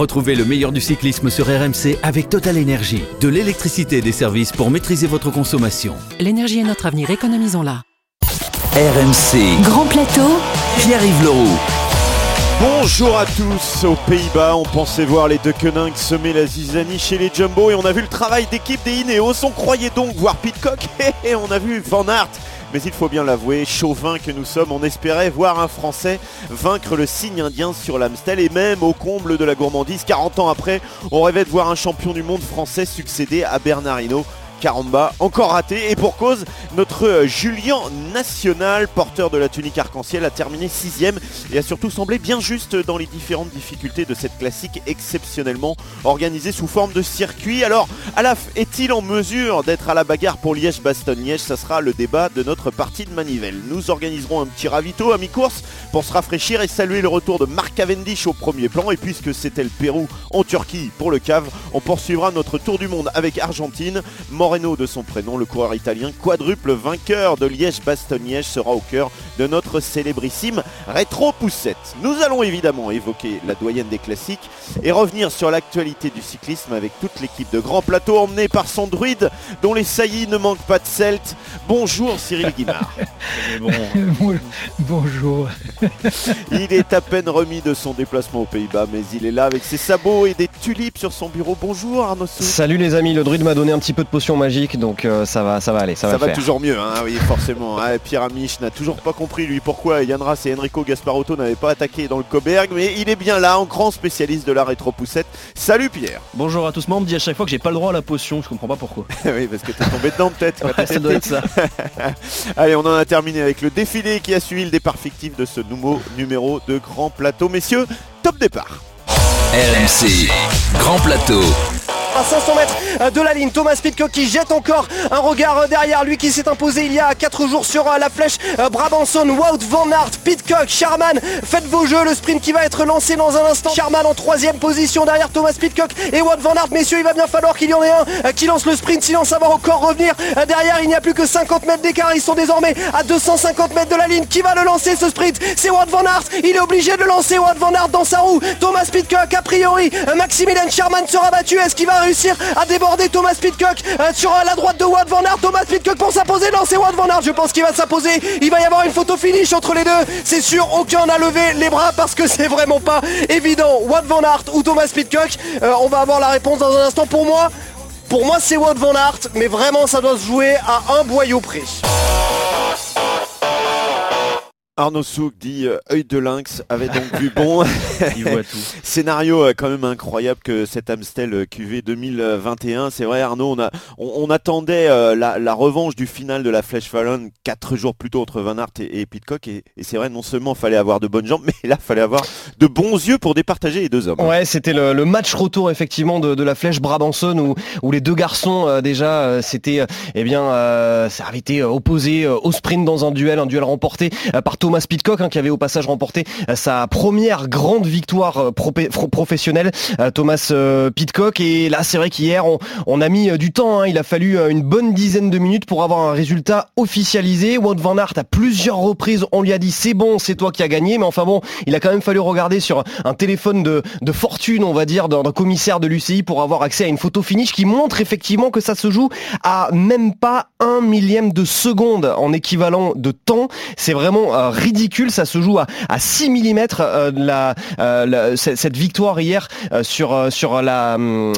Retrouvez le meilleur du cyclisme sur RMC avec Total Énergie. De l'électricité et des services pour maîtriser votre consommation. L'énergie est notre avenir, économisons-la. RMC. Grand plateau. Pierre-Yves Leroux. Bonjour à tous. Aux Pays-Bas, on pensait voir les deux semer la zizanie chez les Jumbo et on a vu le travail d'équipe des Ineos. On croyait donc voir Pitcock et on a vu Van Aert. Mais il faut bien l'avouer, chauvin que nous sommes, on espérait voir un Français vaincre le signe indien sur l'Amstel et même au comble de la gourmandise, 40 ans après, on rêvait de voir un champion du monde français succéder à Bernard Hinault. Caramba, encore raté. Et pour cause, notre euh, Julien National, porteur de la tunique arc-en-ciel, a terminé sixième et a surtout semblé bien juste dans les différentes difficultés de cette classique exceptionnellement organisée sous forme de circuit. Alors, Alaf est-il en mesure d'être à la bagarre pour Liège-Bastogne-Liège? Ça sera le débat de notre partie de manivelle. Nous organiserons un petit ravito à mi-course pour se rafraîchir et saluer le retour de Marc Cavendish au premier plan. Et puisque c'était le Pérou en Turquie pour le cave, on poursuivra notre tour du monde avec Argentine. Moreno de son prénom, le coureur italien quadruple vainqueur de Liège-Bastogne-Liège sera au cœur de notre célébrissime rétro poussette. Nous allons évidemment évoquer la doyenne des classiques et revenir sur l'actualité du cyclisme avec toute l'équipe de Grand Plateau emmenée par son druide dont les saillies ne manquent pas de celte. Bonjour Cyril Guimard. Bonjour. Il est à peine remis de son déplacement aux Pays-Bas, mais il est là avec ses sabots et des tulipes sur son bureau. Bonjour Arnaud Souk. Salut les amis, le druide m'a donné un petit peu de potion magique, donc euh, ça va, ça va aller, ça, Ça va, va faire. toujours mieux, hein, oui, forcément. Ah, Pierre Amiche n'a toujours pas compris, lui, pourquoi Yann Ras et Enrico Gasparotto n'avaient pas attaqué dans le Coberg, mais il est bien là, en grand spécialiste de la rétro-poussette. Salut Pierre Bonjour à tous, moi on me dit à chaque fois que j'ai pas le droit à la potion, je comprends pas pourquoi. Oui, parce que t'es tombé dedans peut-être. Ouais, ça doit être ça. Allez, on en a terminé avec le défilé qui a suivi le départ fictif de ce nouveau numéro de Grand Plateau. Messieurs, top départ RMC. Grand plateau. À 500 mètres de la ligne. Thomas Pitcock qui jette encore un regard derrière lui qui s'est imposé il y a 4 jours sur la flèche. Brabanson, Wout Van Aert, Pitcock, Charman. Faites vos jeux. Le sprint qui va être lancé dans un instant. Charman en troisième position derrière Thomas Pitcock et Wout Van Aert. Messieurs, il va bien falloir qu'il y en ait un qui lance le sprint sinon ça va encore revenir. Derrière, il n'y a plus que 50 mètres d'écart. Ils sont désormais à 250 mètres de la ligne. Qui va le lancer ce sprint? C'est Wout Van Aert. Il est obligé de le lancer. Wout Van Aert dans sa roue. Thomas Pitcock, a priori, Maximilian Charman sera battu. Est-ce qu'il va réussir à déborder Thomas Pitcock euh, sur euh, la droite de Wout Van Aert Thomas Pitcock pour s'imposer. Non, c'est Wout Van Aert. Je pense qu'il va s'imposer. Il va y avoir une photo finish entre les deux. C'est sûr, aucun n'a levé les bras parce que c'est vraiment pas évident. Wout Van Aert ou Thomas Pitcock Euh, On va avoir la réponse dans un instant. Pour moi, pour moi, c'est Wout Van Aert, mais vraiment, ça doit se jouer à un boyau près. Arnaud Souk dit euh, œil de lynx avait donc vu bon. Il voit tout. Scénario euh, quand même incroyable que cet Amstel euh, QV 2021. C'est vrai Arnaud, on, a, on, on attendait euh, la, la revanche du final de la Flèche Fallon quatre jours plus tôt entre Van Aert et, et Pitcock. Et, et c'est vrai, non seulement fallait avoir de bonnes jambes, mais là fallait avoir de bons yeux pour départager les deux hommes. Ouais, c'était le, le match retour effectivement de, de la flèche Brabanson où, où les deux garçons euh, déjà euh, c'était euh, eh bien euh, ça avait été euh, opposé euh, au sprint dans un duel, un duel remporté euh, par Thomas Pitcock hein, qui avait au passage remporté euh, sa première grande victoire euh, professionnelle. euh, Thomas Pitcock et là c'est vrai qu'hier on, a mis du temps, hein, il a fallu une bonne dizaine de minutes pour avoir un résultat officialisé. Wout Van Aert à plusieurs reprises on lui a dit c'est bon, c'est toi qui as gagné, mais enfin bon, il a quand même fallu regarder sur un téléphone de, fortune, on va dire, d'un commissaire de l'UCI pour avoir accès à une photo finish qui montre effectivement que ça se joue à même pas un millième de seconde en équivalent de temps. C'est vraiment ridicule, ça se joue à, à 6 mm la, euh, la- cette victoire hier euh, sur euh, sur la hum,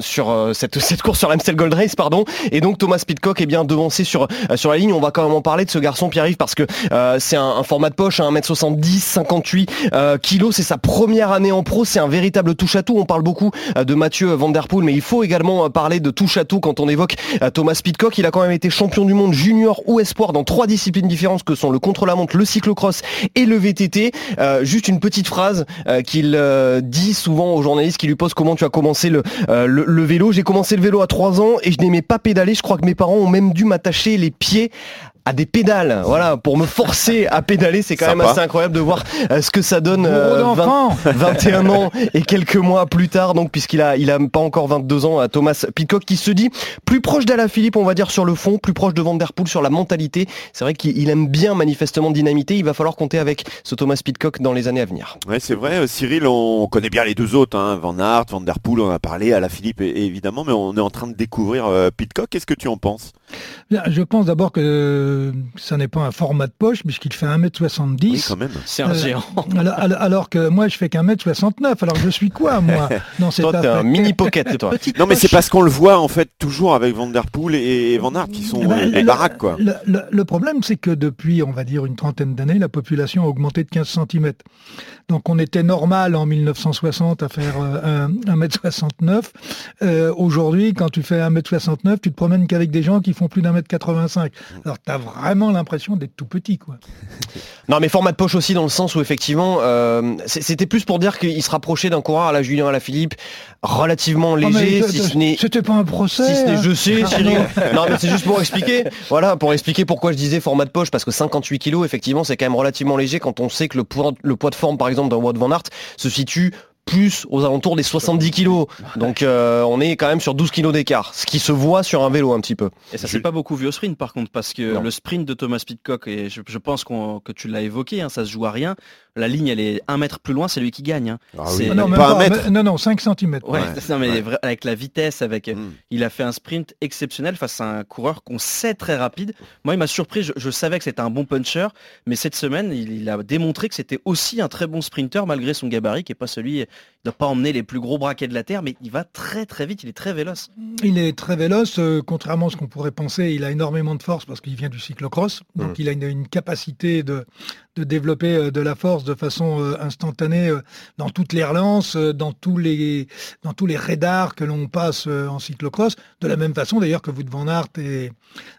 sur euh, cette cette course sur l'Amstel Gold Race pardon et donc Thomas Pitcock est bien devancé sur euh, sur la ligne. On va quand même en parler de ce garçon Pierre-Yves parce que euh, c'est un, un format de poche, hein, 1m70, 58 euh, kilos, c'est sa première année en pro, c'est un véritable touche-à-tout. On parle beaucoup euh, de Mathieu Van Der Poel, mais il faut également euh, parler de touche-à-tout quand on évoque euh, Thomas Pitcock. Il a quand même été champion du monde junior ou espoir dans trois disciplines différentes que sont le contre-la-montre, le cyclocross et le VTT. Euh, juste une petite phrase euh, qu'il euh, dit souvent aux journalistes qui lui posent comment tu as commencé le, le vélo. J'ai commencé le vélo à 3 ans et je n'aimais pas pédaler. Je crois que mes parents ont même dû m'attacher les pieds à des pédales, voilà, pour me forcer à pédaler. C'est quand même assez incroyable de voir euh, ce que ça donne euh, 20 d'enfant 21 ans et quelques mois plus tard, donc puisqu'il a, il a pas encore 22 ans, à Thomas Pitcock qui se dit plus proche d'Alaphilippe, on va dire sur le fond, plus proche de Van Der Poel sur la mentalité. C'est vrai qu'il il aime bien manifestement dynamiter. Il va falloir compter avec ce Thomas Pitcock dans les années à venir. Ouais, c'est vrai, euh, Cyril, on connaît bien les deux autres, hein, Van Aert, Van Der Poel, on a parlé, à la Philippe évidemment, mais on est en train de découvrir euh, Pitcock. Qu'est-ce que tu en penses? Je pense d'abord que ça n'est pas un format de poche puisqu'il fait 1m70. Oui, quand même. C'est un Euh, géant. alors, alors- alors que moi je fais qu'un mètre 69, alors je suis quoi moi dans cette Toi, t'es un mini pocket, toi. Non, mais c'est parce qu'on le voit en fait toujours avec Van Der Poel et, Van Aert qui sont Eh ben, euh, des le- baraques, quoi. Le, le- le problème, c'est que depuis, on va dire, une trentaine d'années, la population a augmenté de 15 cm. Donc on était normal en 1960 à faire euh, un- 1m69. Euh, Aujourd'hui, quand tu fais 1m69, tu te promènes qu'avec des gens qui font plus d'un mètre 85. Alors tu as vraiment l'impression d'être tout petit. quoi. Non, mais format de poche aussi dans le sens où effectivement, euh, c'était plus pour dire qu'il se rapprochait d'un coureur à la Julien à la Philippe, relativement Ah, mais léger, si ce n'est C'était pas un procès. Si ce n'est hein. je sais, Cyril. non. Non, mais c'est juste pour expliquer. Voilà, pour expliquer pourquoi je disais format de poche, parce que 58 kilos, effectivement, c'est quand même relativement léger quand on sait que le poids, le poids de forme, par exemple, d'un Wout van Aert se situe plus aux alentours des 70 kilos. Donc euh, on est quand même sur 12 kilos d'écart, ce qui se voit sur un vélo un petit peu. Et ça s'est pas beaucoup vu au sprint par contre, parce que Non. le sprint de Thomas Pitcock, et je, je pense qu'on- que tu l'as évoqué, hein, ça se joue à rien. La ligne, elle est un mètre plus loin, c'est lui qui gagne. hein. Ah oui, Ah non, même pas un pas, non, non, 5 cm. Ouais, Ouais. non, mais Ouais. avec la vitesse, avec, Mm. il a fait un sprint exceptionnel face à un coureur qu'on sait très rapide. Moi, il m'a surpris. Je, je savais que c'était un bon puncher, mais cette semaine, il, il a démontré que c'était aussi un très bon sprinter malgré son gabarit, qui est pas celui. Il doit pas emmener les plus gros braquets de la terre, mais il va très très vite. Il est très véloce. Il est très véloce, euh, contrairement à ce qu'on pourrait penser, il a énormément de force parce qu'il vient du cyclocross, donc il a une, une capacité de, de développer euh, de la force de façon euh, instantanée euh, dans toutes les relances, euh, dans tous les dans tous les radars que l'on passe euh, en cyclocross, de la même façon d'ailleurs que Wout van Aert et,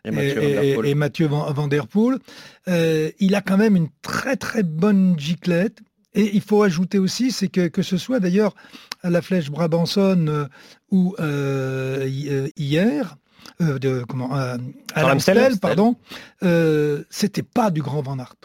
Et Mathieu et- Van Der et- Poel. et Mathieu Van, Van Der Poel. Euh, il a quand même une très très bonne giclette. Et il faut ajouter aussi, c'est que que ce soit d'ailleurs à la Flèche Brabançonne euh, ou euh, euh, hier, euh, de, comment, euh, à l'Amstel, pardon, euh, c'était pas du grand Van Aert.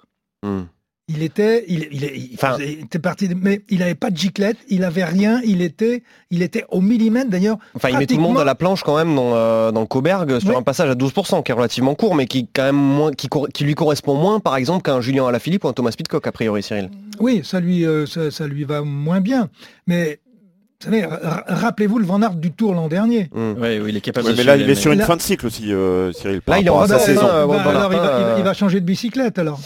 Il était, il, il, il Enfin- faisait- il était parti, de- mais il n'avait pas de giclette, il avait rien, il était, il était au millimètre d'ailleurs. Enfin, il met tout le monde à la planche quand même dans, euh, dans le Coberg sur un passage à 12%, qui est relativement court, mais qui quand même moins, qui, qui lui correspond moins, par exemple, qu'un Julien Alaphilippe ou un Thomas Pitcock, a priori, Cyril. Oui, ça lui, euh, ça, ça lui va moins bien. Mais vous savez, ra- rappelez-vous le Van Aert du Tour l'an dernier. Hmm. Ouais, oui, il est capable de mais là, il est sur une Là- fin de cycle aussi, euh, Cyril. par Là, il est en sa saison. euh, bah, alors va, il va changer de bicyclette alors.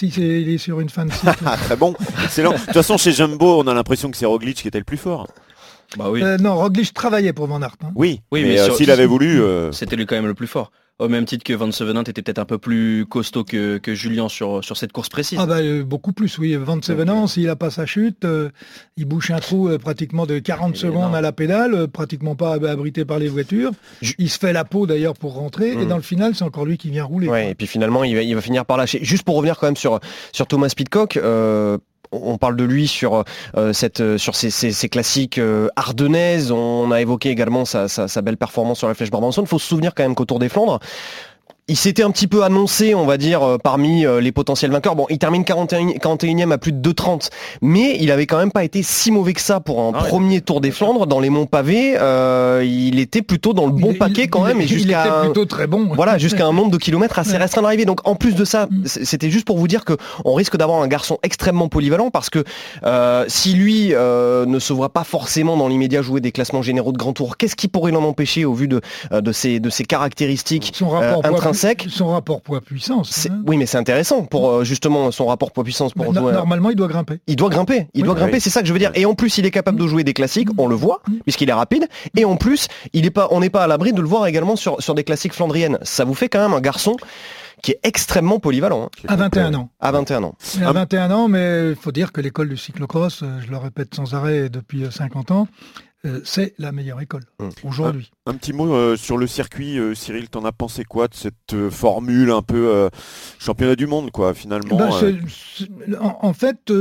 Si c'est- il est sur une fin de cycle. Ah, très bon, excellent. De toute façon, chez Jumbo, on a l'impression que c'est Roglic qui était le plus fort. Bah oui. Euh, non, Roglic travaillait pour Van Aert. hein. Oui, Oui, mais, mais euh, s'il avait voulu, euh, C'était lui quand même le plus fort. Au même titre que Van Sevenant était peut-être un peu plus costaud que, que Julien sur, sur cette course précise. Ah bah, euh, beaucoup plus, oui. Van Sevenant, s'il n'a pas sa chute, euh, il bouche un trou euh, pratiquement de 40 Il est secondes à la pédale, pratiquement pas ab- abrité par les voitures. Il se fait la peau d'ailleurs pour rentrer, et Mhm. dans le final, c'est encore lui qui vient rouler. Ouais, et puis finalement, il va, il va finir par lâcher. Juste pour revenir quand même sur, sur Thomas Pitcock, on parle de lui sur, euh, cette, euh, sur ses, ses- classiques euh, ardennaises. On a évoqué également sa, sa- sa belle performance sur la Flèche Barbanson. Il faut se souvenir quand même qu'au Tour des Flandres, il s'était un petit peu annoncé, on va dire, euh, parmi euh, les potentiels vainqueurs. Bon, il termine 41, 41e à plus de 2,30, mais il avait quand même pas été si mauvais que ça pour un Ah ouais. premier Tour des Flandres. Dans les monts pavés, euh, il était plutôt dans le bon Il- paquet il- quand même, il- et il jusqu'à plutôt très bon. voilà, jusqu'à un nombre de kilomètres assez Ouais. restreint d'arrivée. Donc en plus de ça, Mm. c'était juste pour vous dire que on risque d'avoir un garçon extrêmement polyvalent parce que euh, si lui euh, ne se voit pas forcément dans l'immédiat jouer des classements généraux de grand tour, qu'est-ce qui pourrait l'en empêcher au vu de, euh, de, ses, de ses caractéristiques Son rapport, euh, son rapport poids-puissance. Hein. Oui, mais c'est intéressant pour euh, justement son rapport poids-puissance pour no- jouer. Normalement, il doit grimper. Il doit grimper, il Oui. doit grimper, Oui. c'est ça que je veux dire. Et en plus, il est capable de jouer des classiques, on le voit, puisqu'il est rapide. Et en plus, il est pas, on n'est pas à l'abri de le voir également sur, sur des classiques flandriennes. Ça vous fait quand même un garçon qui est extrêmement polyvalent, hein, À 21 ans. à 21 ans. Il a Ah. 21 ans, mais il faut dire que l'école du cyclocross, euh, je le répète sans arrêt depuis euh, 50 ans, euh, c'est la meilleure école aujourd'hui. Un, petit mot euh, sur le circuit, euh, Cyril, t'en as pensé quoi de cette formule un peu championnat du monde, quoi, finalement bah, en, fait,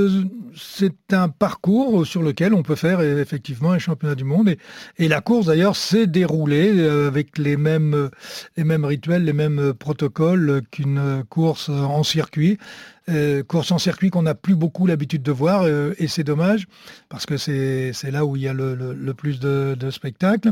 c'est un parcours sur lequel on peut faire effectivement un championnat du monde. Et, la course, d'ailleurs, s'est déroulée avec les mêmes, les mêmes rituels, les mêmes protocoles qu'une course en circuit. Euh, course en circuit qu'on n'a plus beaucoup l'habitude de voir euh, et c'est dommage parce que c'est là où il y a le, plus de, de spectacles.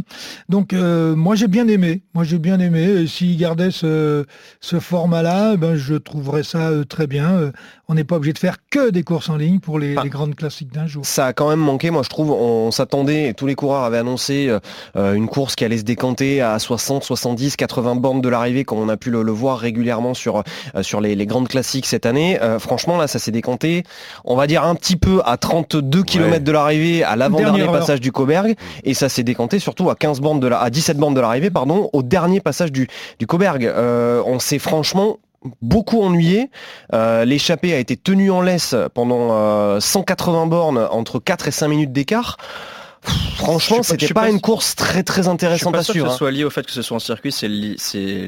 Donc euh, moi j'ai bien aimé, moi j'ai bien aimé. S'ils gardaient ce, ce format-là, ben, je trouverais ça très bien. on n'est pas obligé de faire que des courses en ligne pour les, les grandes classiques d'un jour. Ça a quand même manqué, moi je trouve. On s'attendait, tous les coureurs avaient annoncé une course qui allait se décanter à 60, 70, 80 bornes de l'arrivée, comme on a pu le, voir régulièrement sur, sur les, les grandes classiques cette année. Euh, franchement, là, ça s'est décanté, on va dire un petit peu à 32 km de l'arrivée, à l'avant-dernier passage du Coberg, et ça s'est décanté surtout à 15 bandes de la, à 17 bandes de l'arrivée, pardon, au dernier passage du, du Coberg. Euh, on s'est franchement beaucoup ennuyé. Euh, l'échappée a été tenue en laisse pendant 180 bornes entre 4 et 5 minutes d'écart. Franchement, c'était pas, une course très très intéressante à suivre. Que ce hein. soit lié au fait que ce soit en circuit, c'est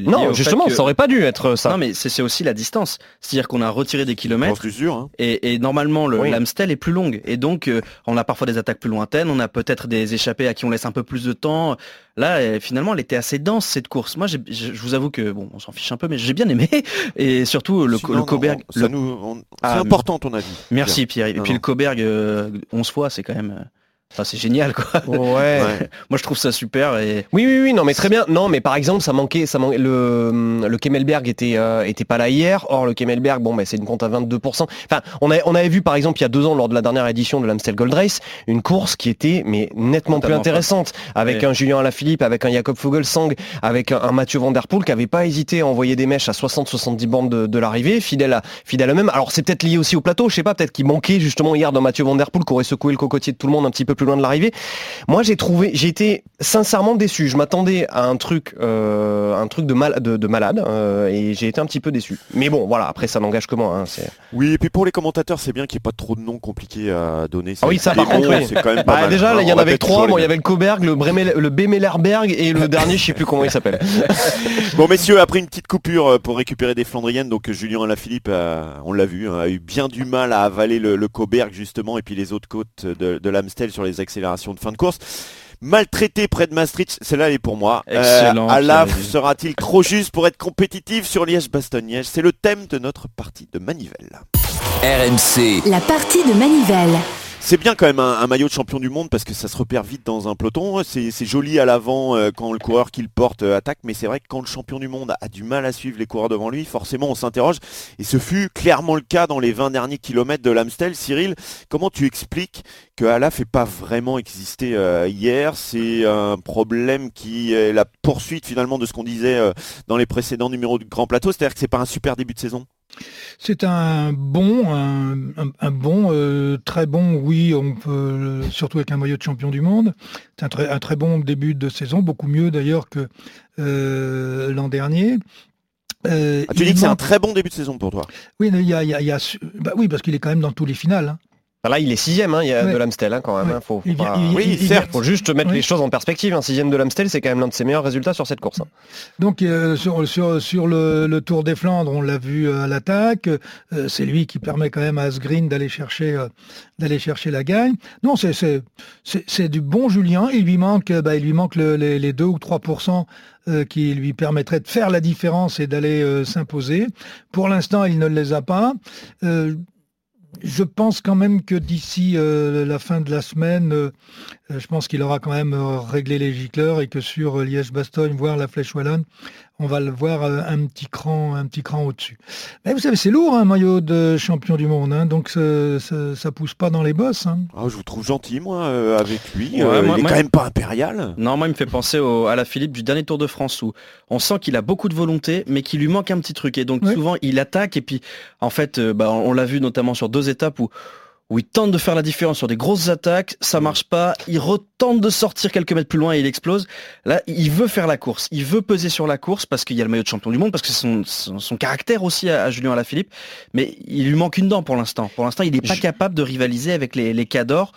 non, justement, ça aurait pas dû être ça. Non, mais c'est aussi la distance. C'est-à-dire qu'on a retiré des kilomètres. Hein. Et, normalement, l'Amstel est plus longue. Et donc, euh, on a parfois des attaques plus lointaines. On a peut-être des échappées à qui on laisse un peu plus de temps. Là, euh, finalement, elle était assez dense cette course. Moi, je vous avoue que bon, on s'en fiche un peu, mais j'ai bien aimé. Et surtout le, Coberg. C'est ah, important ton avis. Merci Pierre. Et puis le Coberg, 11 euh, fois, c'est quand même c'est génial quoi. Ouais. Moi je trouve ça super et. Oui oui oui non mais très bien. Non mais par exemple ça manquait ça manquait le le Kemmelberg était euh, était pas là hier. Or le Kemmelberg bon bah, c'est une compte à 22%. Enfin on a, on avait vu par exemple il y a deux ans lors de la dernière édition de l'Amstel Gold Race une course qui était mais nettement plus intéressante avec un Julien Alaphilippe, avec un Jacob Fogelsang, avec un, Mathieu Van Der Poel qui avait pas hésité à envoyer des mèches à 60-70 bandes de, l'arrivée, fidèle à fidèle à même. Alors c'est peut-être lié aussi au plateau, je sais pas peut-être qu'il manquait justement hier dans Mathieu Van Der Poel qui aurait secoué le cocotier de tout le monde un petit peu plus loin de l'arrivée. Moi, j'ai trouvé, j'ai été sincèrement déçu. Je m'attendais à un truc, euh, un truc de, mal, de, malade, euh, et j'ai été un petit peu déçu. Mais bon, voilà. Après, ça n'engage que moi. Hein, oui, et puis pour les commentateurs, c'est bien qu'il n'y ait pas trop de noms compliqués à donner. Ah oui, ça par contre, bah, déjà, il y en avait trois. Bon, il y avait le Coberg, le, le Bemelerberg et le dernier, je sais plus comment il s'appelle. bon, messieurs, après une petite coupure euh, pour récupérer des Flandriennes, donc Julien Alaphilippe, on l'a vu, hein, a eu bien du mal à avaler le, Coberg justement, et puis les autres côtes de, de l'Amstel sur les accélérations de fin de course. Maltraité près de Maastricht, celle-là elle est pour moi. Excellent. Euh, sera-t-il trop juste pour être compétitif sur Liège-Bastogne-Liège? C'est le thème de notre partie de Manivelle. RMC. La partie de Manivelle. C'est bien quand même un, maillot de champion du monde parce que ça se repère vite dans un peloton. C'est joli à l'avant euh, quand le coureur qu'il porte euh, attaque, mais c'est vrai que quand le champion du monde a du mal à suivre les coureurs devant lui, forcément on s'interroge. Et ce fut clairement le cas dans les 20 derniers kilomètres de l'Amstel. Cyril, comment tu expliques que Ala fait pas vraiment exister euh, hier? C'est un problème qui est la poursuite finalement de ce qu'on disait dans les précédents numéros de Grand Plateau, c'est-à-dire que c'est pas un super début de saison? C'est un bon, un, bon, euh, très bon, oui, on peut, surtout avec un maillot de champion du monde. C'est un très, un très bon début de saison, beaucoup mieux d'ailleurs que euh, l'an dernier. Euh, ah, tu dis que c'est un très bon début de saison pour toi Oui, il y a, bah oui parce qu'il est quand même dans tous les finales. Hein. Là, il est sixième hein, il y a de l'Amstel hein, quand même. Hein, faut, oui, certes, faut juste mettre les choses en perspective. Un sixième de l'Amstel, c'est quand même l'un de ses meilleurs résultats sur cette course. Donc euh, sur, sur, le, Tour des Flandres, on l'a vu euh, à l'attaque. Euh, c'est lui qui permet quand même à Asgreen d'aller chercher, d'aller chercher la gagne. Non, c'est du bon Julien. Il lui manque, bah, il lui manque les, les 2 ou 3% qui lui permettraient de faire la différence et d'aller s'imposer. Pour l'instant, il ne les a pas je pense quand même que d'ici euh, la fin de la semaine, euh, je pense qu'il aura quand même euh, réglé les gicleurs et que sur Liège-Bastogne, voire la Flèche Wallonne, on va le voir un petit cran, un petit cran au-dessus. Mais vous savez, c'est lourd un maillot de champion du monde, hein, donc ça, ça, pousse pas dans les bosses. Hein. Ah, je vous trouve gentil, moi, avec lui. il est quand même pas impérial. Non, moi, il me fait penser à la Philippe du dernier Tour de France où on sent qu'il a beaucoup de volonté, mais qu'il lui manque un petit truc. Et donc souvent, il attaque et puis, en fait, bah, on l'a vu notamment sur deux étapes où où il tente de faire la différence sur des grosses attaques, ça marche pas, il retente de sortir quelques mètres plus loin et il explose. Là, il veut faire la course, il veut peser sur la course parce qu'il y a le maillot de champion du monde, parce que c'est son, caractère aussi à, Julien Alaphilippe, mais il lui manque une dent pour l'instant. Pour l'instant, il n'est pas capable de rivaliser avec les, les cadors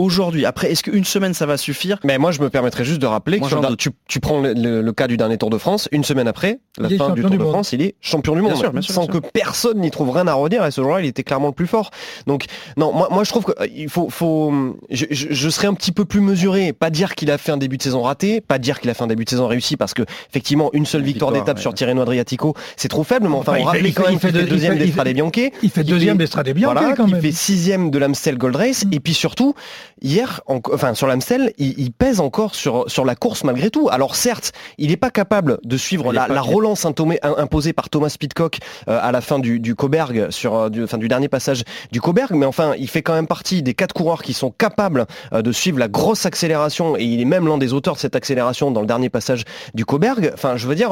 aujourd'hui. Après, est-ce qu'une semaine ça va suffire Mais moi, je me permettrais juste de rappeler que tu, prends le, cas du dernier Tour de France, une semaine après, la fin du Tour de France, il est champion du monde, sans que personne n'y trouve rien à redire. Et ce jour-là, il était clairement le plus fort. Donc, non, moi, moi je trouve qu'il faut, faut je, serais un petit peu plus mesuré, pas dire qu'il a fait un début de saison raté, pas dire qu'il a fait un début de saison réussi, parce que effectivement, une seule victoire, d'étape sur Tirreno Adriatico, c'est trop faible. Mais enfin, on rappelle quand même qu'il fait deuxième d'Estrade Bianche. Il fait deuxième d'Estrade Bianche quand même. Il fait sixième de l'Amstel Gold Race, mm. et puis surtout, hier, enfin sur l'Amstel, il, pèse encore sur, sur la course malgré tout. Alors certes, il n'est pas capable de suivre la, relance imposée par Thomas Pitcock euh, à la fin du, du Coberg, sur, euh, du, du dernier passage du Coberg, mais enfin, il fait quand même partie des quatre coureurs qui sont capables euh, de suivre la grosse accélération, et il est même l'un des auteurs de cette accélération dans le dernier passage du Coberg. Enfin, je veux dire,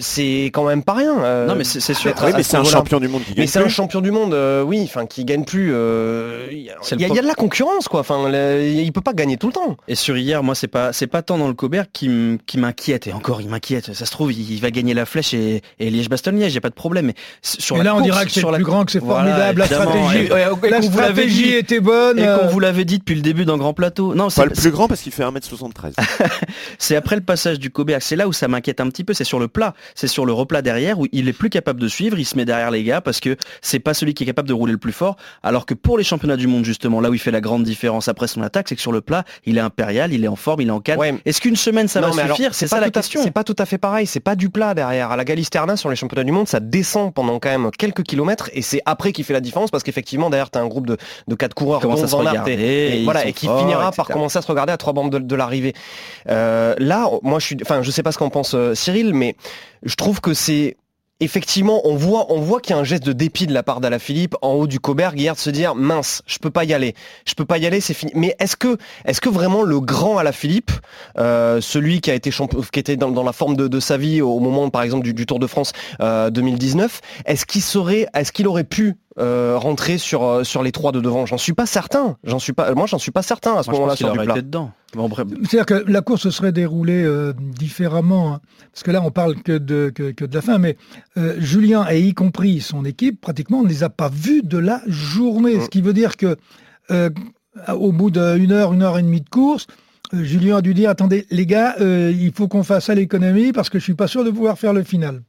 c'est quand même pas rien. non, mais c'est sûr. mais c'est un champion du monde qui gagne. Mais c'est un champion du monde, oui, enfin, qui gagne plus. Il y, a de la concurrence, quoi. Enfin, il peut pas gagner tout le temps. Et sur hier, moi, c'est pas, c'est pas tant dans le Cobert qui m'inquiète. Et encore, il m'inquiète. Ça se trouve, il, va gagner la flèche et, Liège-Bastogne-Liège, j'ai pas de problème. Mais sur la là, on dira que c'est le plus grand, que c'est formidable. la stratégie, la stratégie était bonne. Et qu'on vous l'avait dit depuis le début dans Grand Plateau. Non, c'est pas le plus grand parce qu'il fait 1m73. c'est après le passage du Cobert. C'est là où ça m'inquiète un petit peu. C'est sur le plat. C'est sur le replat derrière où il est plus capable de suivre. Il se met derrière les gars parce que c'est pas celui qui est capable de rouler le plus fort. Alors que pour les championnats du monde, justement, là où il fait la grande différence après son attaque, c'est que sur le plat, il est impérial, il est en forme, il est en cadre. Est-ce qu'une semaine ça va suffire C'est ça la question. C'est pas tout à fait pareil. C'est pas du plat derrière. À la Galisterna sur les championnats du monde, ça descend pendant quand même quelques kilomètres et c'est après qui fait la différence parce qu'effectivement derrière tu as un groupe de, de quatre coureurs dont Van et, voilà, et qui finira par commencer à se regarder à trois bandes de, l'arrivée. Euh, là, moi je suis, enfin je sais pas ce qu'en pense euh, Cyril, mais je trouve que c'est effectivement, on voit, qu'il y a un geste de dépit de la part d'Alaphilippe en haut du Coberg hier de se dire mince, je peux pas y aller, je peux pas y aller, c'est fini. Mais est-ce que, est-ce que vraiment le grand Alaphilippe, euh, celui qui a été champion, qui était dans, la forme de, sa vie au moment, par exemple, du, Tour de France 2019, euh, est-ce qu'il serait, est-ce qu'il aurait pu euh, rentrer sur, euh, sur les trois de devant. J'en suis pas certain. J'en suis pas, moi, j'en suis pas certain à ce moment-là sur du plat. dedans. C'est-à-dire que la course se serait déroulée euh, différemment, hein. parce que là, on parle que de, que, de la fin, mais Julien, et y compris son équipe, pratiquement, on ne les a pas vus de la journée. Ce qui veut dire que au bout d'une heure, une heure et demie de course, Julien a dû dire, attendez, les gars, il faut qu'on fasse à l'économie, parce que je suis pas sûr de pouvoir faire le final.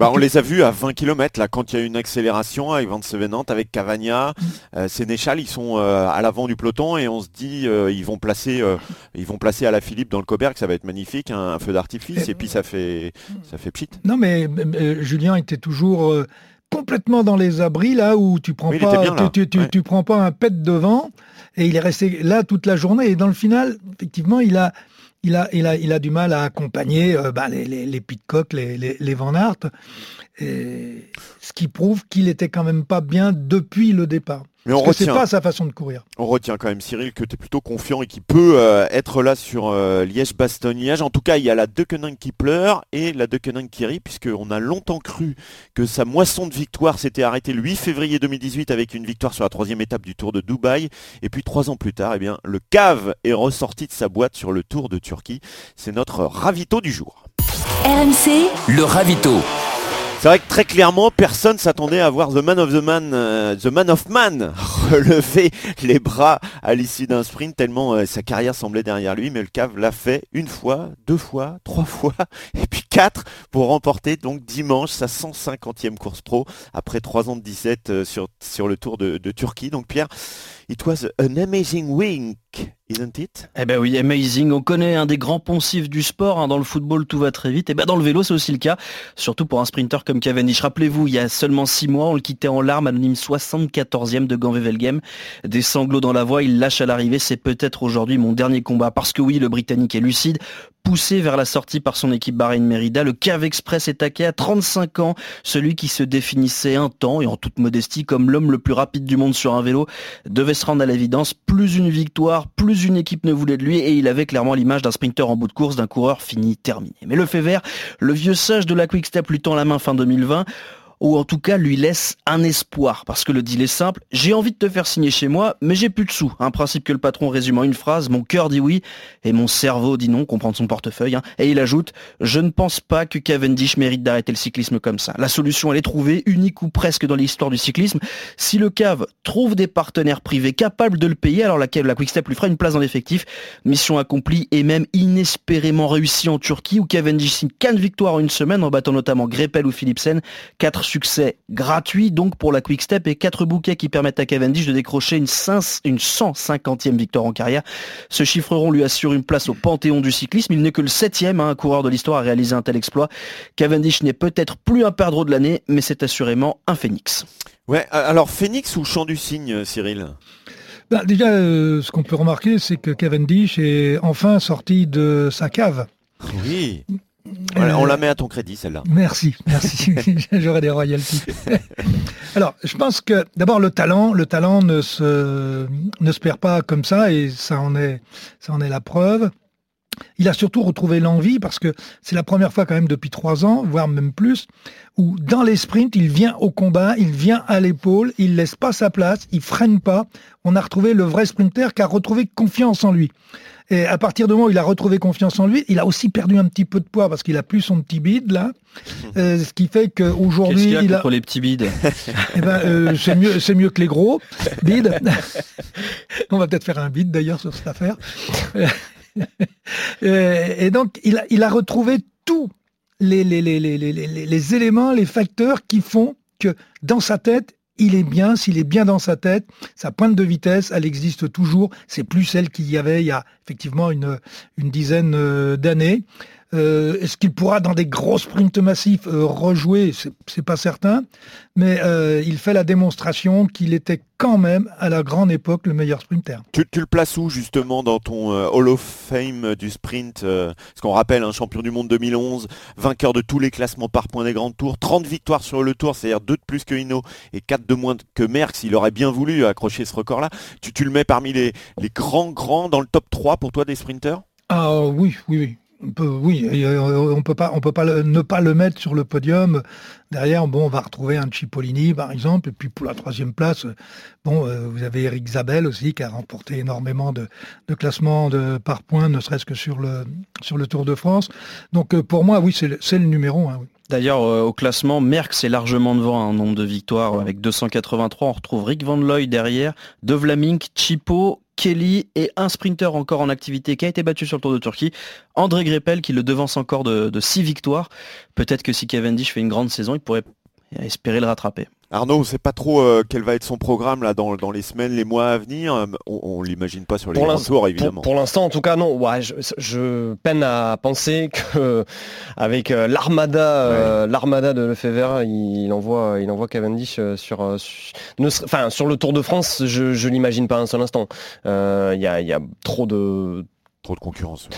Bah, on les a vus à 20 km là quand il y a une accélération avec Van Sevenant, avec Cavagna, euh, Sénéchal, ils sont euh, à l'avant du peloton et on se dit euh, ils vont placer ils vont placer à la Philippe dans le Coberg, ça va être magnifique, un, feu d'artifice et, puis ça fait ça fait pchit. Non mais Julien était toujours complètement dans les abris là où tu prends pas tu, prends pas un pet devant et il est resté là toute la journée. Et dans le final effectivement il a il a, il, a, il a du mal à accompagner euh, bah, les, les, les Pitcock, les, les, Van et ce qui prouve qu'il était quand même pas bien depuis le départ. Mais on retient, pas sa façon de courir. On retient quand même Cyril que tu es plutôt confiant et qui peut euh, être là sur euh, Liège-Bastogne-Liège. En tout cas, il y a la Deceuninck qui pleure et la Deceuninck qui rit puisqu'on a longtemps cru que sa moisson de victoire s'était arrêtée le 8 février 2018 avec une victoire sur la troisième étape du Tour de Dubaï. Et puis trois ans plus tard, eh bien, le cave est ressorti de sa boîte sur le Tour de Turquie. C'est notre ravito du jour. RMC, le ravito. C'est vrai que très clairement, personne s'attendait à voir The Man of the Man, euh, The Man of Man relever les bras à l'issue d'un sprint tellement euh, sa carrière semblait derrière lui. Mais le cave l'a fait une fois, deux fois, trois fois et puis quatre pour remporter donc dimanche sa 150e course pro après trois ans de 17 euh, sur, le Tour de, de Turquie. Donc Pierre, It was an amazing week, Eh ben oui, amazing. On connaît un des grands poncifs du sport. Hein. Dans le football, tout va très vite. Et ben dans le vélo, c'est aussi le cas. Surtout pour un sprinter comme Cavendish. Rappelez-vous, il y a seulement six mois, on le quittait en larmes, anonyme 74e de Gand-Wevelgem. Des sanglots dans la voix, il lâche à l'arrivée. C'est peut-être aujourd'hui mon dernier combat. Parce que oui, le Britannique est lucide poussé vers la sortie par son équipe Bahreïn Merida, le Cave Express est taqué à 35 ans, celui qui se définissait un temps et en toute modestie comme l'homme le plus rapide du monde sur un vélo devait se rendre à l'évidence, plus une victoire, plus une équipe ne voulait de lui et il avait clairement l'image d'un sprinter en bout de course, d'un coureur fini, terminé. Mais le fait vert, le vieux sage de la Quick Step lui tend la main fin 2020, ou en tout cas lui laisse un espoir. Parce que le deal est simple, j'ai envie de te faire signer chez moi, mais j'ai plus de sous. Un principe que le patron résume en une phrase, mon cœur dit oui et mon cerveau dit non, comprendre son portefeuille. Hein. Et il ajoute, je ne pense pas que Cavendish mérite d'arrêter le cyclisme comme ça. La solution elle est trouvée, unique ou presque dans l'histoire du cyclisme. Si le CAV trouve des partenaires privés capables de le payer, alors laquelle la Quickstep lui fera une place dans l'effectif. Mission accomplie et même inespérément réussie en Turquie où Cavendish signe 4 victoires en une semaine en battant notamment Greppel ou Philipsen. 4 succès gratuits donc pour la Quickstep et 4 bouquets qui permettent à Cavendish de décrocher une, 5, une 150e victoire en carrière. Ce chiffre rond lui assure une place au panthéon du cyclisme. Il n'est que le 7e hein, coureur de l'histoire à réaliser un tel exploit. Cavendish n'est peut-être plus un perdreau de l'année, mais c'est assurément un phénix. Ouais, alors phénix ou chant du cygne, Cyril? Bah, déjà, euh, ce qu'on peut remarquer, c'est que Cavendish est enfin sorti de sa cave. Oui. On la met à ton crédit, celle-là. Merci, merci. J'aurai des royalties. Alors, je pense que d'abord le talent, le talent ne se ne se perd pas comme ça, et ça en est ça en est la preuve. Il a surtout retrouvé l'envie parce que c'est la première fois quand même depuis trois ans, voire même plus, où dans les sprints, il vient au combat, il vient à l'épaule, il laisse pas sa place, il freine pas. On a retrouvé le vrai sprinter qui a retrouvé confiance en lui. Et à partir du moment où il a retrouvé confiance en lui, il a aussi perdu un petit peu de poids parce qu'il a plus son petit bide là, euh, ce qui fait qu'aujourd'hui il a, les petits bides. eh ben, euh, c'est mieux, c'est mieux que les gros bides. On va peut-être faire un bide d'ailleurs sur cette affaire. et donc, il a, il a retrouvé tous les, les, les, les, éléments, les facteurs qui font que dans sa tête, il est bien, s'il est bien dans sa tête, sa pointe de vitesse, elle existe toujours. C'est plus celle qu'il y avait il y a effectivement une, une dizaine euh, d'années. Euh, est-ce qu'il pourra dans des gros sprints massifs euh, rejouer? C'est pas certain, mais euh, il fait la démonstration qu'il était quand même à la grande époque le meilleur sprinter. Tu, le places où justement dans ton Hall of Fame du sprint Ce qu'on rappelle, un champion du monde 2011, vainqueur de tous les classements par points des grands tours, 30 victoires sur le tour, c'est-à-dire 2 de plus que Hino et 4 de moins que Merckx. Il aurait bien voulu accrocher ce record-là. Tu, tu, le mets parmi les, les grands grands dans le top 3 pour toi des sprinters ah oui, oui, oui oui, euh, on peut pas, peut pas ne pas le mettre sur le podium. Derrière, bon, on va retrouver un Cipollini, par exemple, et puis pour la troisième place, bon, euh, vous avez Eric Zabel aussi qui a remporté énormément de, classements par points, ne serait-ce que sur le le Tour de France. Donc euh, pour moi, oui, c'est le, numéro un. D'ailleurs, au classement, Merckx est largement devant un nombre de victoires avec 283. On retrouve Rick Van Looy derrière, De Vlaming, Chipo, Kelly et un sprinter encore en activité qui a été battu sur le Tour de Turquie, André Greppel qui le devance encore de, de six victoires. Peut-être que si Cavendish fait une grande saison, il pourrait espérer le rattraper. Arnaud, on ne sait pas trop euh, quel va être son programme là dans, les semaines, les mois à venir. Euh, on, ne l'imagine pas sur les grands tours, évidemment. Pour, l'instant, en tout cas, non. Ouais, je, peine à penser que avec euh, l'armada, l'armada de Lefebvre, il envoie, il envoie Cavendish sur, enfin, sur le Tour de France. Je, ne l'imagine pas un seul instant. Il y a, y a trop de Trop de concurrence.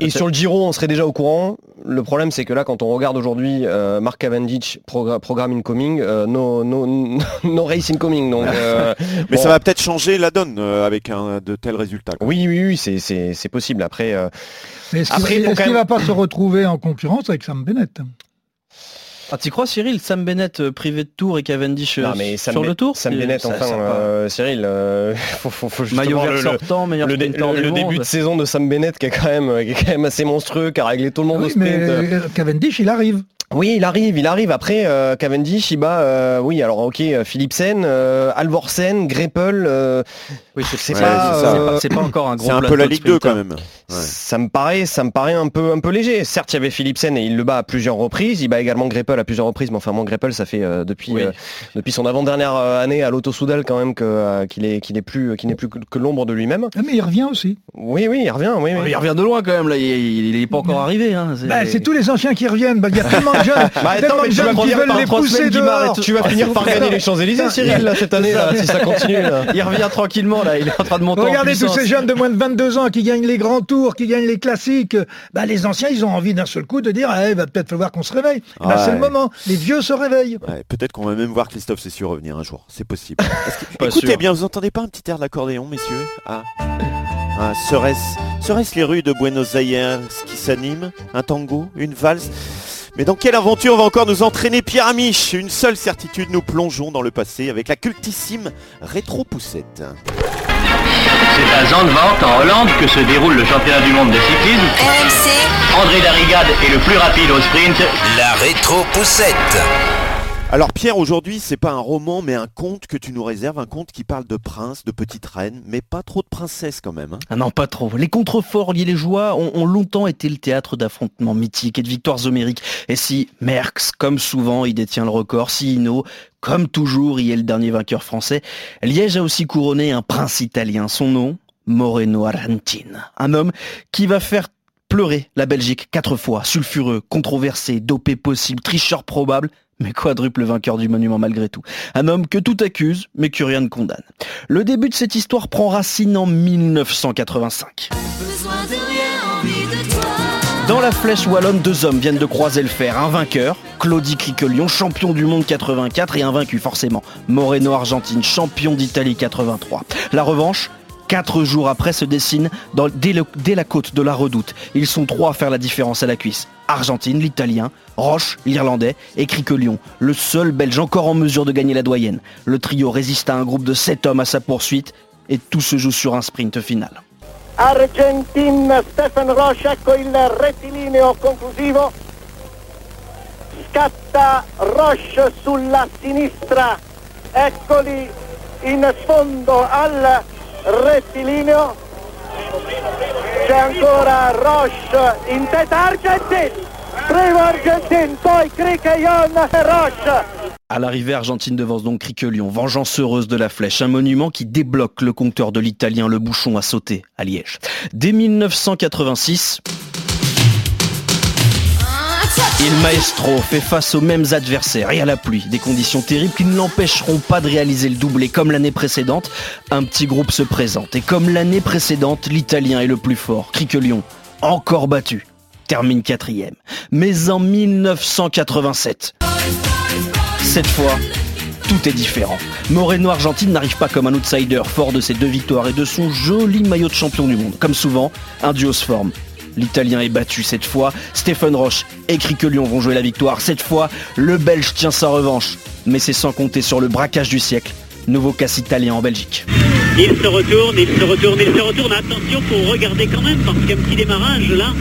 Et sur le Giro, on serait déjà au courant. Le problème, c'est que là, quand on regarde aujourd'hui euh, Mark Cavendish, programme incoming, euh, no, no, no, race incoming. Donc, euh, Mais ça va peut-être changer la donne avec un, de tels résultats. Oui, oui, oui, c'est possible. Après, est-ce qu'il ne va pas se retrouver en concurrence avec Sam Bennett? Ah, tu crois Cyril Sam Bennett euh, privé de tour et Cavendish euh, mais sur le tour Sam Bennett, enfin, euh, Cyril, faut, faut, faut Maillot vert sortant, meilleur le, le, début de saison de Sam Bennett qui est quand même, qui est quand même assez monstrueux, qui a réglé tout le monde au sprint. Mais Cavendish, il arrive. Oui, il arrive, il arrive. Après, euh, Cavendish, il bat, euh, oui, alors ok, euh, Philipsen, euh, Alvorsen, Greppel. Oui, c'est pas, pas, encore un gros. C'est un peu la Ligue 2 quand même. Ça me paraît, ça me paraît un peu, un peu léger. Certes, il y avait Philipsen et il le bat à plusieurs reprises. Il bat également Greppel à plusieurs reprises, mais enfin, mon Greppel, ça fait depuis, depuis son avant-dernière année à l'Auto Soudal quand même qu'il est, qu'il est plus, qu'il n'est plus que, l'ombre de lui-même. Ah, mais il revient aussi. Oui, oui, il revient. Oui, Il revient de loin quand même là. Il, n'est pas encore arrivé. Hein. Bah, c'est tous les anciens qui reviennent. Bah, il y a tellement bah, attends, mais tu vas finir les pousser dehors. Tu vas finir par gagner les Champs-Élysées, Cyril, là, cette année, si ça continue. Il revient tranquillement, là. Il est en train de monter Regardez tous ces jeunes de moins de 22 ans qui gagnent les grands tours, qui gagnent les classiques. Bah, les anciens, ils ont envie d'un seul coup de dire, ah, il va peut-être falloir qu'on se réveille. Bah, c'est le moment. Les vieux se réveillent. peut-être qu'on va même voir Christophe Cessieux revenir un jour. C'est possible. Écoutez bien, vous entendez pas un petit air d'accordéon, messieurs? Ah. Ah, serait-ce serait les rues de Buenos Aires qui s'animent? Un tango? Une valse? Mais dans quelle aventure va encore nous entraîner Pierre Amiche Une seule certitude, nous plongeons dans le passé avec la cultissime Rétro Poussette. C'est à Zandvoort, en Hollande, que se déroule le championnat du monde de cyclisme. RMC, André Darrigade est le plus rapide au sprint. La rétro-poussette. Alors Pierre, aujourd'hui, c'est pas un roman, mais un conte que tu nous réserves, un conte qui parle de princes, de petites reines, mais pas trop de princesses quand même. hein. Ah non, pas trop. Les contreforts liés les joies ont, longtemps été le théâtre d'affrontements mythiques et de victoires homériques. Et si Merckx, comme souvent, y détient le record, si Hino, comme toujours, y est le dernier vainqueur français, Liège a aussi couronné un prince italien. Son nom, Moreno Argentine. Un homme qui va faire pleurer la Belgique quatre fois, sulfureux, controversé, dopé possible, tricheur probable, mais quadruple vainqueur du monument malgré tout. Un homme que tout accuse, mais que rien ne condamne. Le début de cette histoire prend racine en 1985. Dans la flèche wallonne, deux hommes viennent de croiser le fer. Un vainqueur, Claudie Criquelion, champion du monde 84, et un vaincu forcément, Moreno Argentine, champion d'Italie 83. La revanche Quatre jours après se dessine dans- dès, la côte de la redoute. Ils sont trois à faire la différence à la cuisse. Argentine, l'Italien, Roche, l'Irlandais et Criquelion, le seul Belge encore en mesure de gagner la doyenne. Le trio résiste à un groupe de sept hommes à sa poursuite et tout se joue sur un sprint final. Argentine, Stefan Roche, ecco il rettilineo conclusivo. Scatta Roche sulla sinistra, eccoli in fondo al rettilineo. C'è ancora Roche in testa, Argentine! Primo Argentine, poi e Roche. À l'arrivée, Argentine devance donc Criquelion, vengeance heureuse de la flèche, un monument qui débloque le compteur de l'Italien Le Bouchon à sauter à Liège. Dès 1986, Il Maestro fait face aux mêmes adversaires et à la pluie, des conditions terribles qui ne l'empêcheront pas de réaliser le doublé. Comme l'année précédente, un petit groupe se présente. Et comme l'année précédente, l'Italien est le plus fort. Criquelion, encore battu, termine quatrième. Mais en 1987, cette fois, tout est différent. Moreno Argentine n'arrive pas comme un outsider, fort de ses deux victoires et de son joli maillot de champion du monde. Comme souvent, un duo se forme. L'Italien est battu cette fois, Stéphane Roche et Criquelion vont jouer la victoire. Cette fois, le Belge tient sa revanche. Mais c'est sans compter sur le braquage du siècle. Nouveau casse italien en Belgique. Il se retourne, il se retourne, il se retourne. Attention pour regarder quand même, parce qu'un petit démarrage là,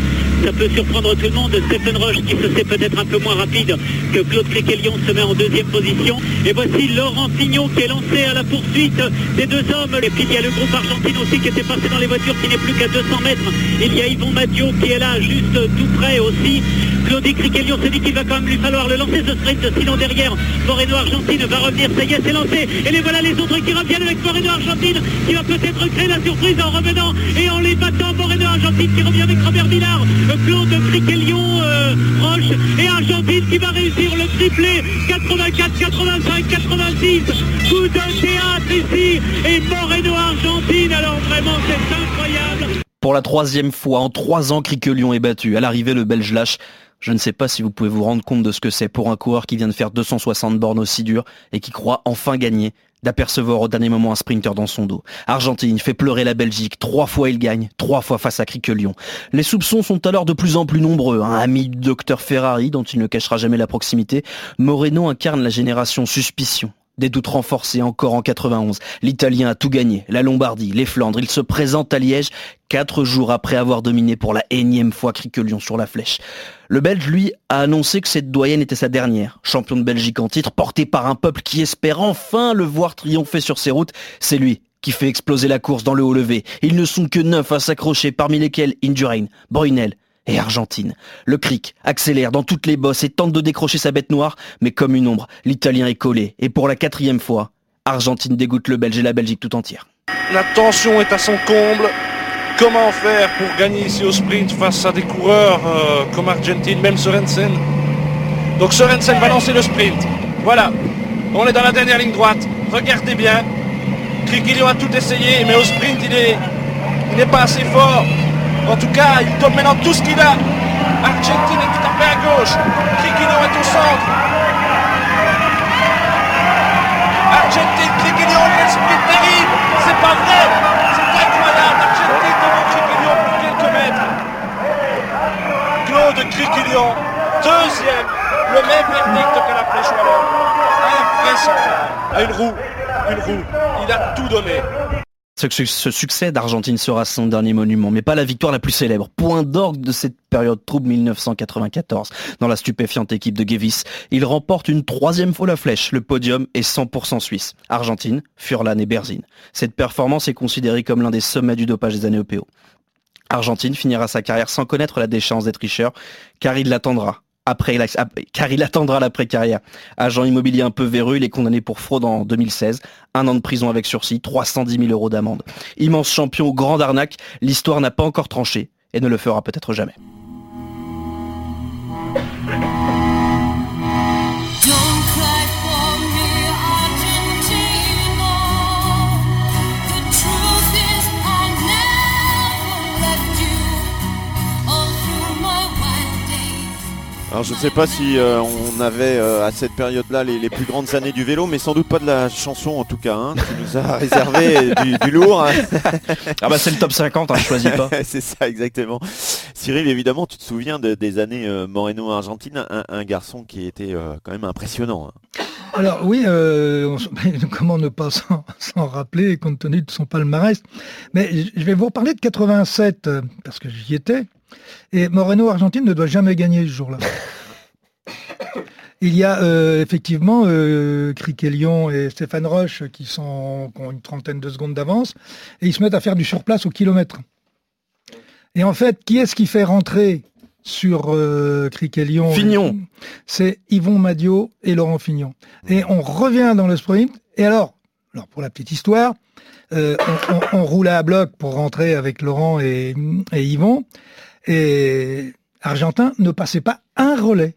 ça peut surprendre tout le monde. Stephen Roche qui se sait peut-être un peu moins rapide que Claude Criquelion se met en deuxième position. Et voici Laurent Fignon qui est lancé à la poursuite des deux hommes. Et puis il y a le groupe Argentine aussi qui était passé dans les voitures qui n'est plus qu'à 200 mètres. Il y a Yvon Mathieu qui est là juste tout près aussi. Claudie Criquelion se dit qu'il va quand même lui falloir le lancer ce sprint, sinon derrière Moreno Argentine va revenir, ça y est c'est lancé, et les voilà les autres qui reviennent avec Moreno Argentine qui va peut-être créer la surprise en revenant et en les battant Moreno Argentine qui revient avec Robert Villard, euh, Claude Criquelion, euh, Roche et Argentine qui va réussir le triplé. 84, 85, 86 coup de théâtre ici. Et Moreno Argentine. Alors vraiment c'est incroyable. Pour la troisième fois en trois ans, Criquelion est battu. À l'arrivée, le Belge lâche. Je ne sais pas si vous pouvez vous rendre compte de ce que c'est pour un coureur qui vient de faire 260 bornes aussi dures et qui croit enfin gagner, d'apercevoir au dernier moment un sprinter dans son dos. Argentine fait pleurer la Belgique. Trois fois il gagne, trois fois face à Criquelion. Les soupçons sont alors de plus en plus nombreux. Un ami du docteur Ferrari, dont il ne cachera jamais la proximité, Moreno incarne la génération suspicion. Des doutes renforcés encore en 91. L'Italien a tout gagné. La Lombardie, les Flandres. Il se présente à Liège quatre jours après avoir dominé pour la énième fois Criquelion sur la flèche. Le Belge, lui, a annoncé que cette doyenne était sa dernière. Champion de Belgique en titre, porté par un peuple qui espère enfin le voir triompher sur ses routes. C'est lui qui fait exploser la course dans le haut levé. Ils ne sont que neuf à s'accrocher, parmi lesquels Indurain, Brunel et Argentine. Le cric accélère dans toutes les bosses et tente de décrocher sa bête noire, mais comme une ombre, l'Italien est collé. Et pour la quatrième fois, Argentine dégoûte le Belge et la Belgique tout entière. La tension est à son comble. Comment faire pour gagner ici au sprint face à des coureurs euh, comme Argentine, même Sorensen? Donc Sorensen va lancer le sprint. Voilà, on est dans la dernière ligne droite. Regardez bien. Criquilio a tout essayé, mais au sprint, il est, il n'est pas assez fort. En tout cas, il donne maintenant tout ce qu'il a. Argentine est tout à fait gauche. Criquilio est au centre. Argentine, Criquilio, quel sprint terrible C'est pas vrai C'est incroyable Argentine devant Criquilio pour quelques mètres. Claude Criquilio Deuxième, le même verdict que la flèche wallonne. Une roue, une roue. Il a tout donné. Ce, succès d'Argentine sera son dernier monument, mais pas la victoire la plus célèbre. Point d'orgue de cette période trouble 1994. Dans la stupéfiante équipe de Gevis, il remporte une troisième fois la flèche. Le podium est 100% suisse. Argentine, Furlan et Berzin. Cette performance est considérée comme l'un des sommets du dopage des années OPO. Argentine finira sa carrière sans connaître la déchéance des tricheurs, car il l'attendra après car il attendra l'après-carrière. Agent immobilier un peu véreux, il est condamné pour fraude en 2016. Un an de prison avec sursis, 310 000 euros d'amende. Immense champion au grand arnaque, l'histoire n'a pas encore tranché et ne le fera peut-être jamais. Alors je ne sais pas si euh, on avait euh, à cette période-là les, plus grandes années du vélo, mais sans doute pas de la chanson en tout cas, hein, qui nous a réservé du, lourd. Hein. Ah bah c'est le top 50, hein, je choisis pas. c'est ça exactement. Cyril, évidemment, tu te souviens des années euh, Moreno-Argentine, un, garçon qui était quand même impressionnant. Hein. Alors oui, comment ne pas s'en rappeler compte tenu de son palmarès. Mais je vais vous reparler de 87, parce que j'y étais. Et Moreno Argentine ne doit jamais gagner ce jour-là. Il y a euh, effectivement euh, et Stéphane Roche qui, sont, ont une trentaine de secondes d'avance et ils se mettent à faire du surplace au kilomètre. Et en fait, qui est-ce qui fait rentrer sur euh, Fignon. C'est Yvon Madio et Laurent Fignon. Et on revient dans le sprint. Et alors, alors pour la petite histoire, euh, on, roulait à bloc pour rentrer avec Laurent et, et Yvon. Et Argentin ne passait pas un relais.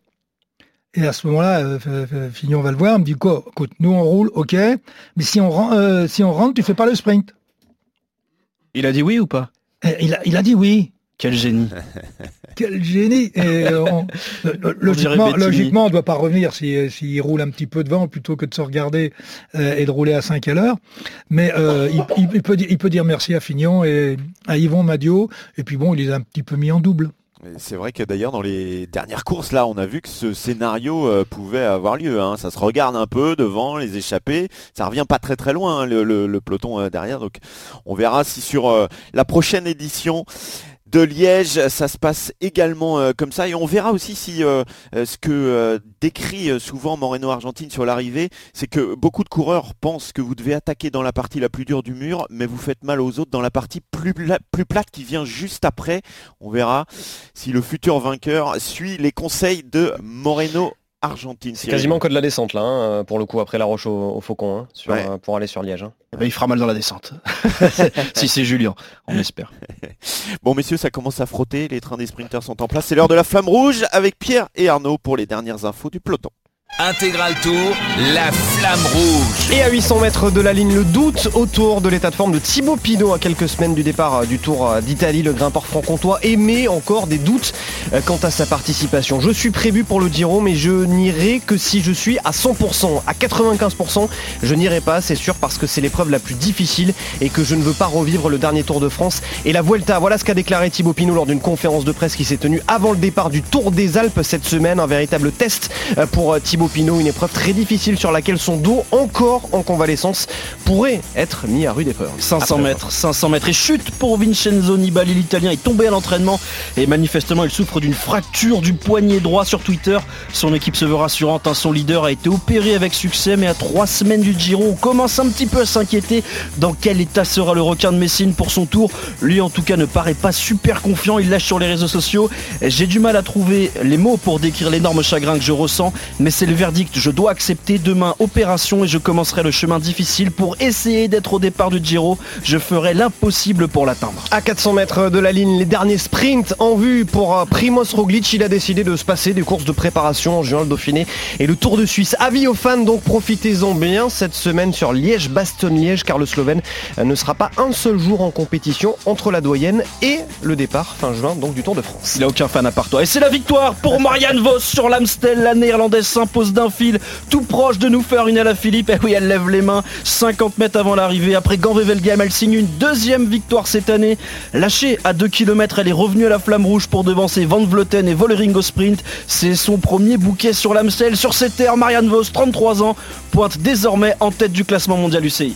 Et à ce moment-là, euh, Fignon va le voir, me dit quoi Écoute, nous on roule, ok, mais si on, euh, si on rentre, tu fais pas le sprint. Il a dit oui ou pas? Il a, il a dit oui. Quel génie Quel génie Et logiquement, logiquement, on ne doit pas revenir s'il roule un petit peu devant plutôt que de se regarder euh, et de rouler à 5 à l'heure. Mais euh, il, peut, il peut dire merci à Fignon et à Yvon Madio. Et puis bon, il les a un petit peu mis en double. C'est vrai que d'ailleurs dans les dernières courses là, on a vu que ce scénario euh, pouvait avoir lieu. Hein. Ça se regarde un peu devant les échappées, ça revient pas très très loin hein, le, peloton derrière. Donc on verra si sur la prochaine édition de Liège. Ça se passe également euh, comme ça. Et on verra aussi si euh, euh, ce que décrit souvent Moreno Argentine sur l'arrivée, c'est que beaucoup de coureurs pensent que vous devez attaquer dans la partie la plus dure du mur, mais vous faites mal aux autres dans la partie plus, plus plate qui vient juste après. On verra si le futur vainqueur suit les conseils de Moreno Argentine. C'est quasiment que de la descente là, hein, pour le coup, après la roche au, faucon, hein, pour aller sur Liège. Hein. Eh ben, il fera mal dans la descente. si c'est Julien, on espère. Bon messieurs, ça commence à frotter, les trains des sprinters sont en place. C'est l'heure de la flamme rouge avec Pierre et Arnaud pour les dernières infos du peloton. Intégral Tour, la flamme rouge. Et à 800 mètres de la ligne, le doute autour de l'état de forme de Thibaut Pinot à quelques semaines du départ euh, du Tour euh, d'Italie. Le grimpeur franc-comtois émet encore des doutes euh, quant à sa participation. Je suis prévu pour le Giro, mais je n'irai que si je suis à 100%. À 95%, je n'irai pas, c'est sûr, parce que c'est l'épreuve la plus difficile et que je ne veux pas revivre le dernier Tour de France et la Vuelta. Voilà ce qu'a déclaré Thibaut Pinot lors d'une conférence de presse qui s'est tenue avant le départ du Tour des Alpes cette semaine. Un véritable test pour Thibaut Pinot, une épreuve très difficile sur laquelle son dos, encore en convalescence, pourrait être mis à rude épreuve. 500 mètres, 500 mètres et chute pour Vincenzo Nibali, l'italien est tombé à l'entraînement et manifestement il souffre d'une fracture du poignet droit sur Twitter. Son équipe se veut rassurante, hein. son leader a été opéré avec succès mais à trois semaines du Giro, on commence un petit peu à s'inquiéter dans quel état sera le requin de Messine pour son tour. Lui en tout cas ne paraît pas super confiant, il lâche sur les réseaux sociaux. J'ai du mal à trouver les mots pour décrire l'énorme chagrin que je ressens, mais c'est le verdict je dois accepter demain opération et je commencerai le chemin difficile pour essayer d'être au départ du Giro. Je ferai l'impossible pour l'atteindre. À 400 mètres de la ligne, les derniers sprints en vue pour euh, Primoz Roglic. Il a décidé de se passer des courses de préparation en juin le Dauphiné et le Tour de Suisse. Avis aux fans, donc profitez-en bien cette semaine sur Liège-Bastogne-Liège car le Slovène euh, ne sera pas un seul jour en compétition entre la doyenne et le départ fin juin donc du Tour de France. Il n'a aucun fan à part toi. Et c'est la victoire pour Marianne Vos sur l'Amstel. La néerlandaise s'impose d'un fil, tout proche de nous faire une à la Philippe. Et oui, elle lève les mains 50 mètres avant l'arrivée. Après Ganvevelgem, elle signe une deuxième victoire cette année. Lâchée à 2 km, elle est revenue à la flamme rouge pour devancer Van Vleuten et Vollering au sprint. C'est son premier bouquet sur l'Amstel. Sur cette terre, Marianne Vos, 33 ans, pointe désormais en tête du classement mondial UCI.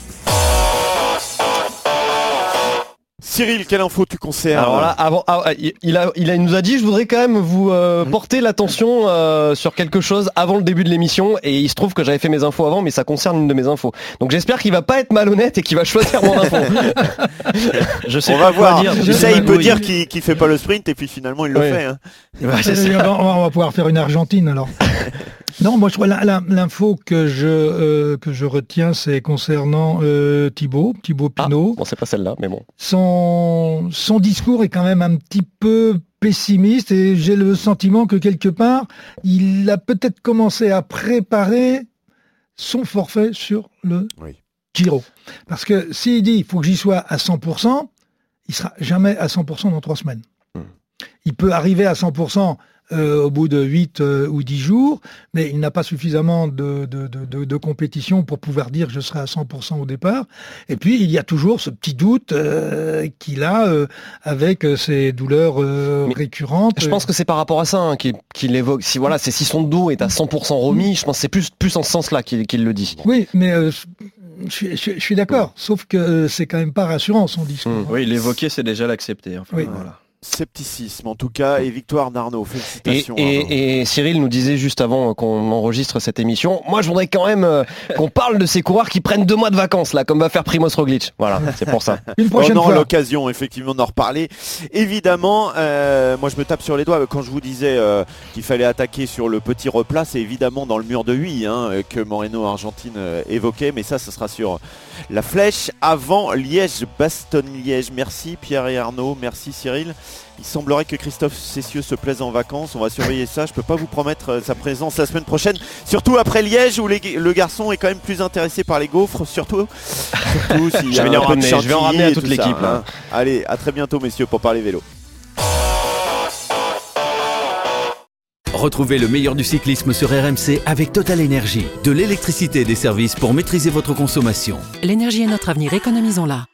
Cyril, quelle info tu conserves Alors là, avant, ah, il, a, il, a, nous a dit, je voudrais quand même vous euh, mmh. porter l'attention euh, sur quelque chose avant le début de l'émission, et il se trouve que j'avais fait mes infos avant, mais ça concerne une de mes infos. Donc j'espère qu'il va pas être malhonnête et qu'il va choisir mon info. je sais On va voir. Dire. Tu sais, il peut dire qu'il qu fait pas le sprint et puis finalement il le fait. Hein. Bah, on va pouvoir faire une Argentine alors. Non, moi, je crois l'info que je euh, que je retiens, c'est concernant euh, Thibaut, Thibaut ah, Pinot. bon, c'est pas celle-là, mais bon. Son son discours est quand même un petit peu pessimiste et j'ai le sentiment que quelque part, il a peut-être commencé à préparer son forfait sur le Giro. Parce que s'il dit il faut que j'y sois à 100%, il sera jamais à 100% dans trois semaines. Hmm. Il peut arriver à 100% euh, au bout de 8 euh, ou 10 jours, mais il n'a pas suffisamment de, de, de, de, compétition pour pouvoir dire je serai à 100% au départ. Et puis il y a toujours ce petit doute euh, qu'il a avec ses douleurs récurrentes. Je pense que c'est par rapport à ça hein, qu'il évoque. Si voilà, c'est si son dos est à 100% remis, je pense que c'est plus, plus en ce sens-là qu'il le dit. Oui, mais je, je, suis d'accord, sauf que c'est quand même pas rassurant son discours. Mmh. Oui, l'évoquer, c'est déjà l'accepter. Enfin, oui. voilà scepticisme en tout cas et victoire d'Arnaud. Félicitations. Et, Cyril nous disait juste avant qu'on enregistre cette émission, moi je voudrais quand même euh, qu'on parle de ces coureurs qui prennent deux mois de vacances là, comme va faire Primoz Roglic. Voilà, c'est pour ça. Une prochaine On aura l'occasion effectivement d'en reparler. Évidemment, euh, moi je me tape sur les doigts quand je vous disais euh, qu'il fallait attaquer sur le petit replat, c'est évidemment dans le mur de Huy hein, que Moreno Argentine évoquait, mais ça, ce sera sur la flèche avant Liège-Bastogne-Liège. Merci Pierre et Arnaud, merci Cyril. Il semblerait que Christophe Cessieux se plaise en vacances. On va surveiller ça. Je peux pas vous promettre euh, sa présence la semaine prochaine. Surtout après Liège où le garçon est quand même plus intéressé par les gaufres. Surtout. surtout je, vais en ramener à toute l'équipe. Hein. Allez, à très bientôt messieurs pour parler vélo. Retrouvez le meilleur du cyclisme sur RMC avec Total Énergie. De l'électricité et des services pour maîtriser votre consommation. L'énergie est notre avenir, économisons-la.